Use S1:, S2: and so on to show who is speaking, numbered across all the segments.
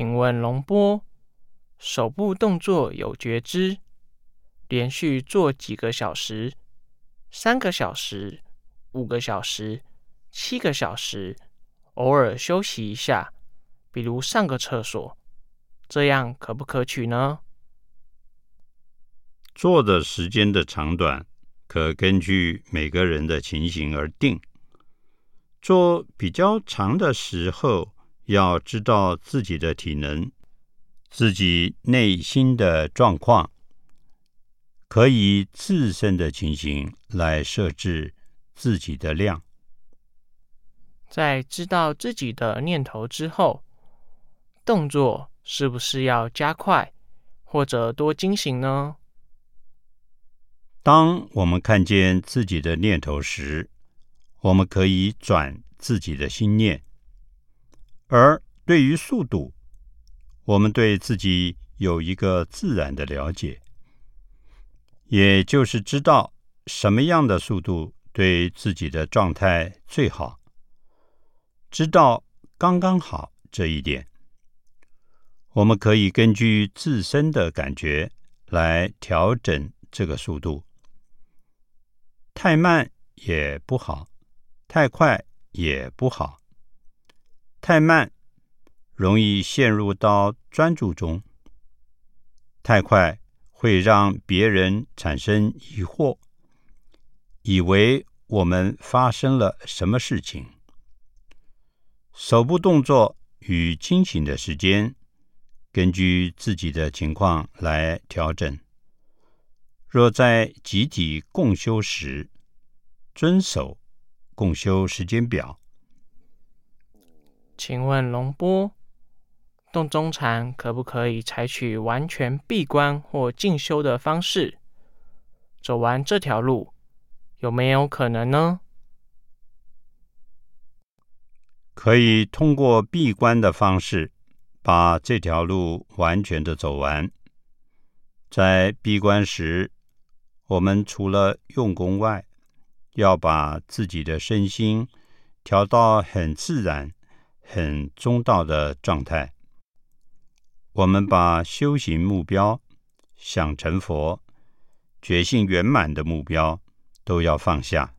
S1: 请问龙波，手部动作有觉知，连续做几个小时？三个小时、五个小时、七个小时，偶尔休息一下，比如上个厕所，这样可不可取呢？
S2: 做的时间的长短，可根据每个人的情形而定。做比较长的时候。要知道自己的体能，自己内心的状况，可以自身的情形来设置自己的量。
S1: 在知道自己的念头之后，动作是不是要加快或者多惊醒呢？
S2: 当我们看见自己的念头时，我们可以转自己的心念。而对于速度，我们对自己有一个自然的了解，也就是知道什么样的速度对自己的状态最好，知道刚刚好这一点，我们可以根据自身的感觉来调整这个速度。太慢也不好，太快也不好。太慢，容易陷入到专注中；太快，会让别人产生疑惑，以为我们发生了什么事情。手部动作与清醒的时间，根据自己的情况来调整。若在集体共修时，遵守共修时间表。
S1: 请问龙波，洞中禅可不可以采取完全闭关或进修的方式走完这条路？有没有可能呢？
S2: 可以通过闭关的方式把这条路完全的走完。在闭关时，我们除了用功外，要把自己的身心调到很自然。很中道的状态。我们把修行目标、想成佛、觉性圆满的目标都要放下，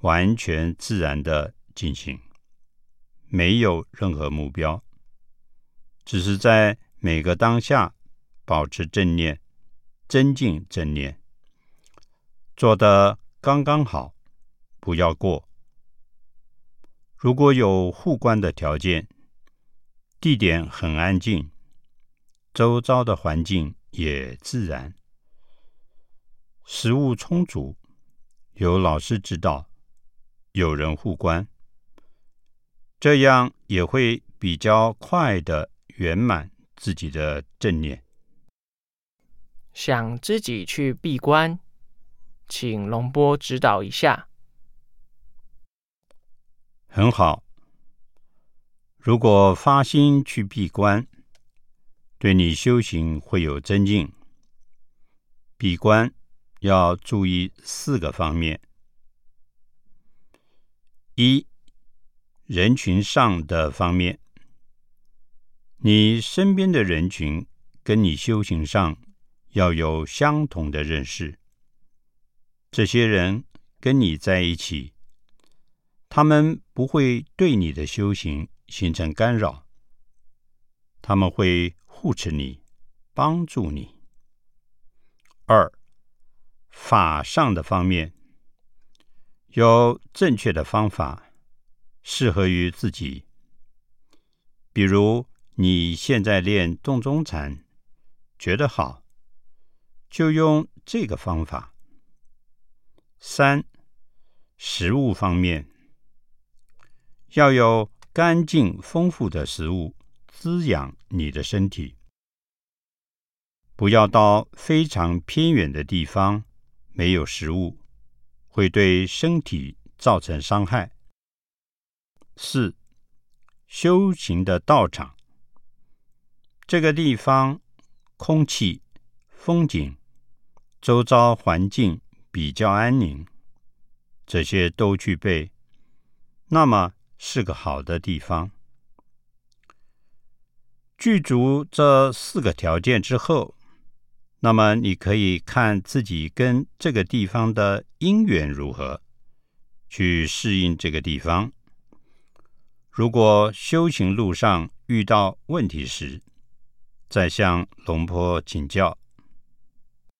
S2: 完全自然的进行，没有任何目标，只是在每个当下保持正念，增进正念，做得刚刚好，不要过。如果有护关的条件，地点很安静，周遭的环境也自然，食物充足，有老师指导，有人护关，这样也会比较快的圆满自己的正念。
S1: 想自己去闭关，请龙波指导一下。
S2: 很好。如果发心去闭关，对你修行会有增进。闭关要注意四个方面：一、人群上的方面，你身边的人群跟你修行上要有相同的认识。这些人跟你在一起。他们不会对你的修行形成干扰，他们会护持你，帮助你。二，法上的方面，有正确的方法，适合于自己。比如你现在练洞中禅，觉得好，就用这个方法。三，食物方面。要有干净丰富的食物滋养你的身体，不要到非常偏远的地方没有食物，会对身体造成伤害。四、修行的道场，这个地方空气、风景、周遭环境比较安宁，这些都具备，那么。是个好的地方。具足这四个条件之后，那么你可以看自己跟这个地方的因缘如何，去适应这个地方。如果修行路上遇到问题时，再向龙婆请教。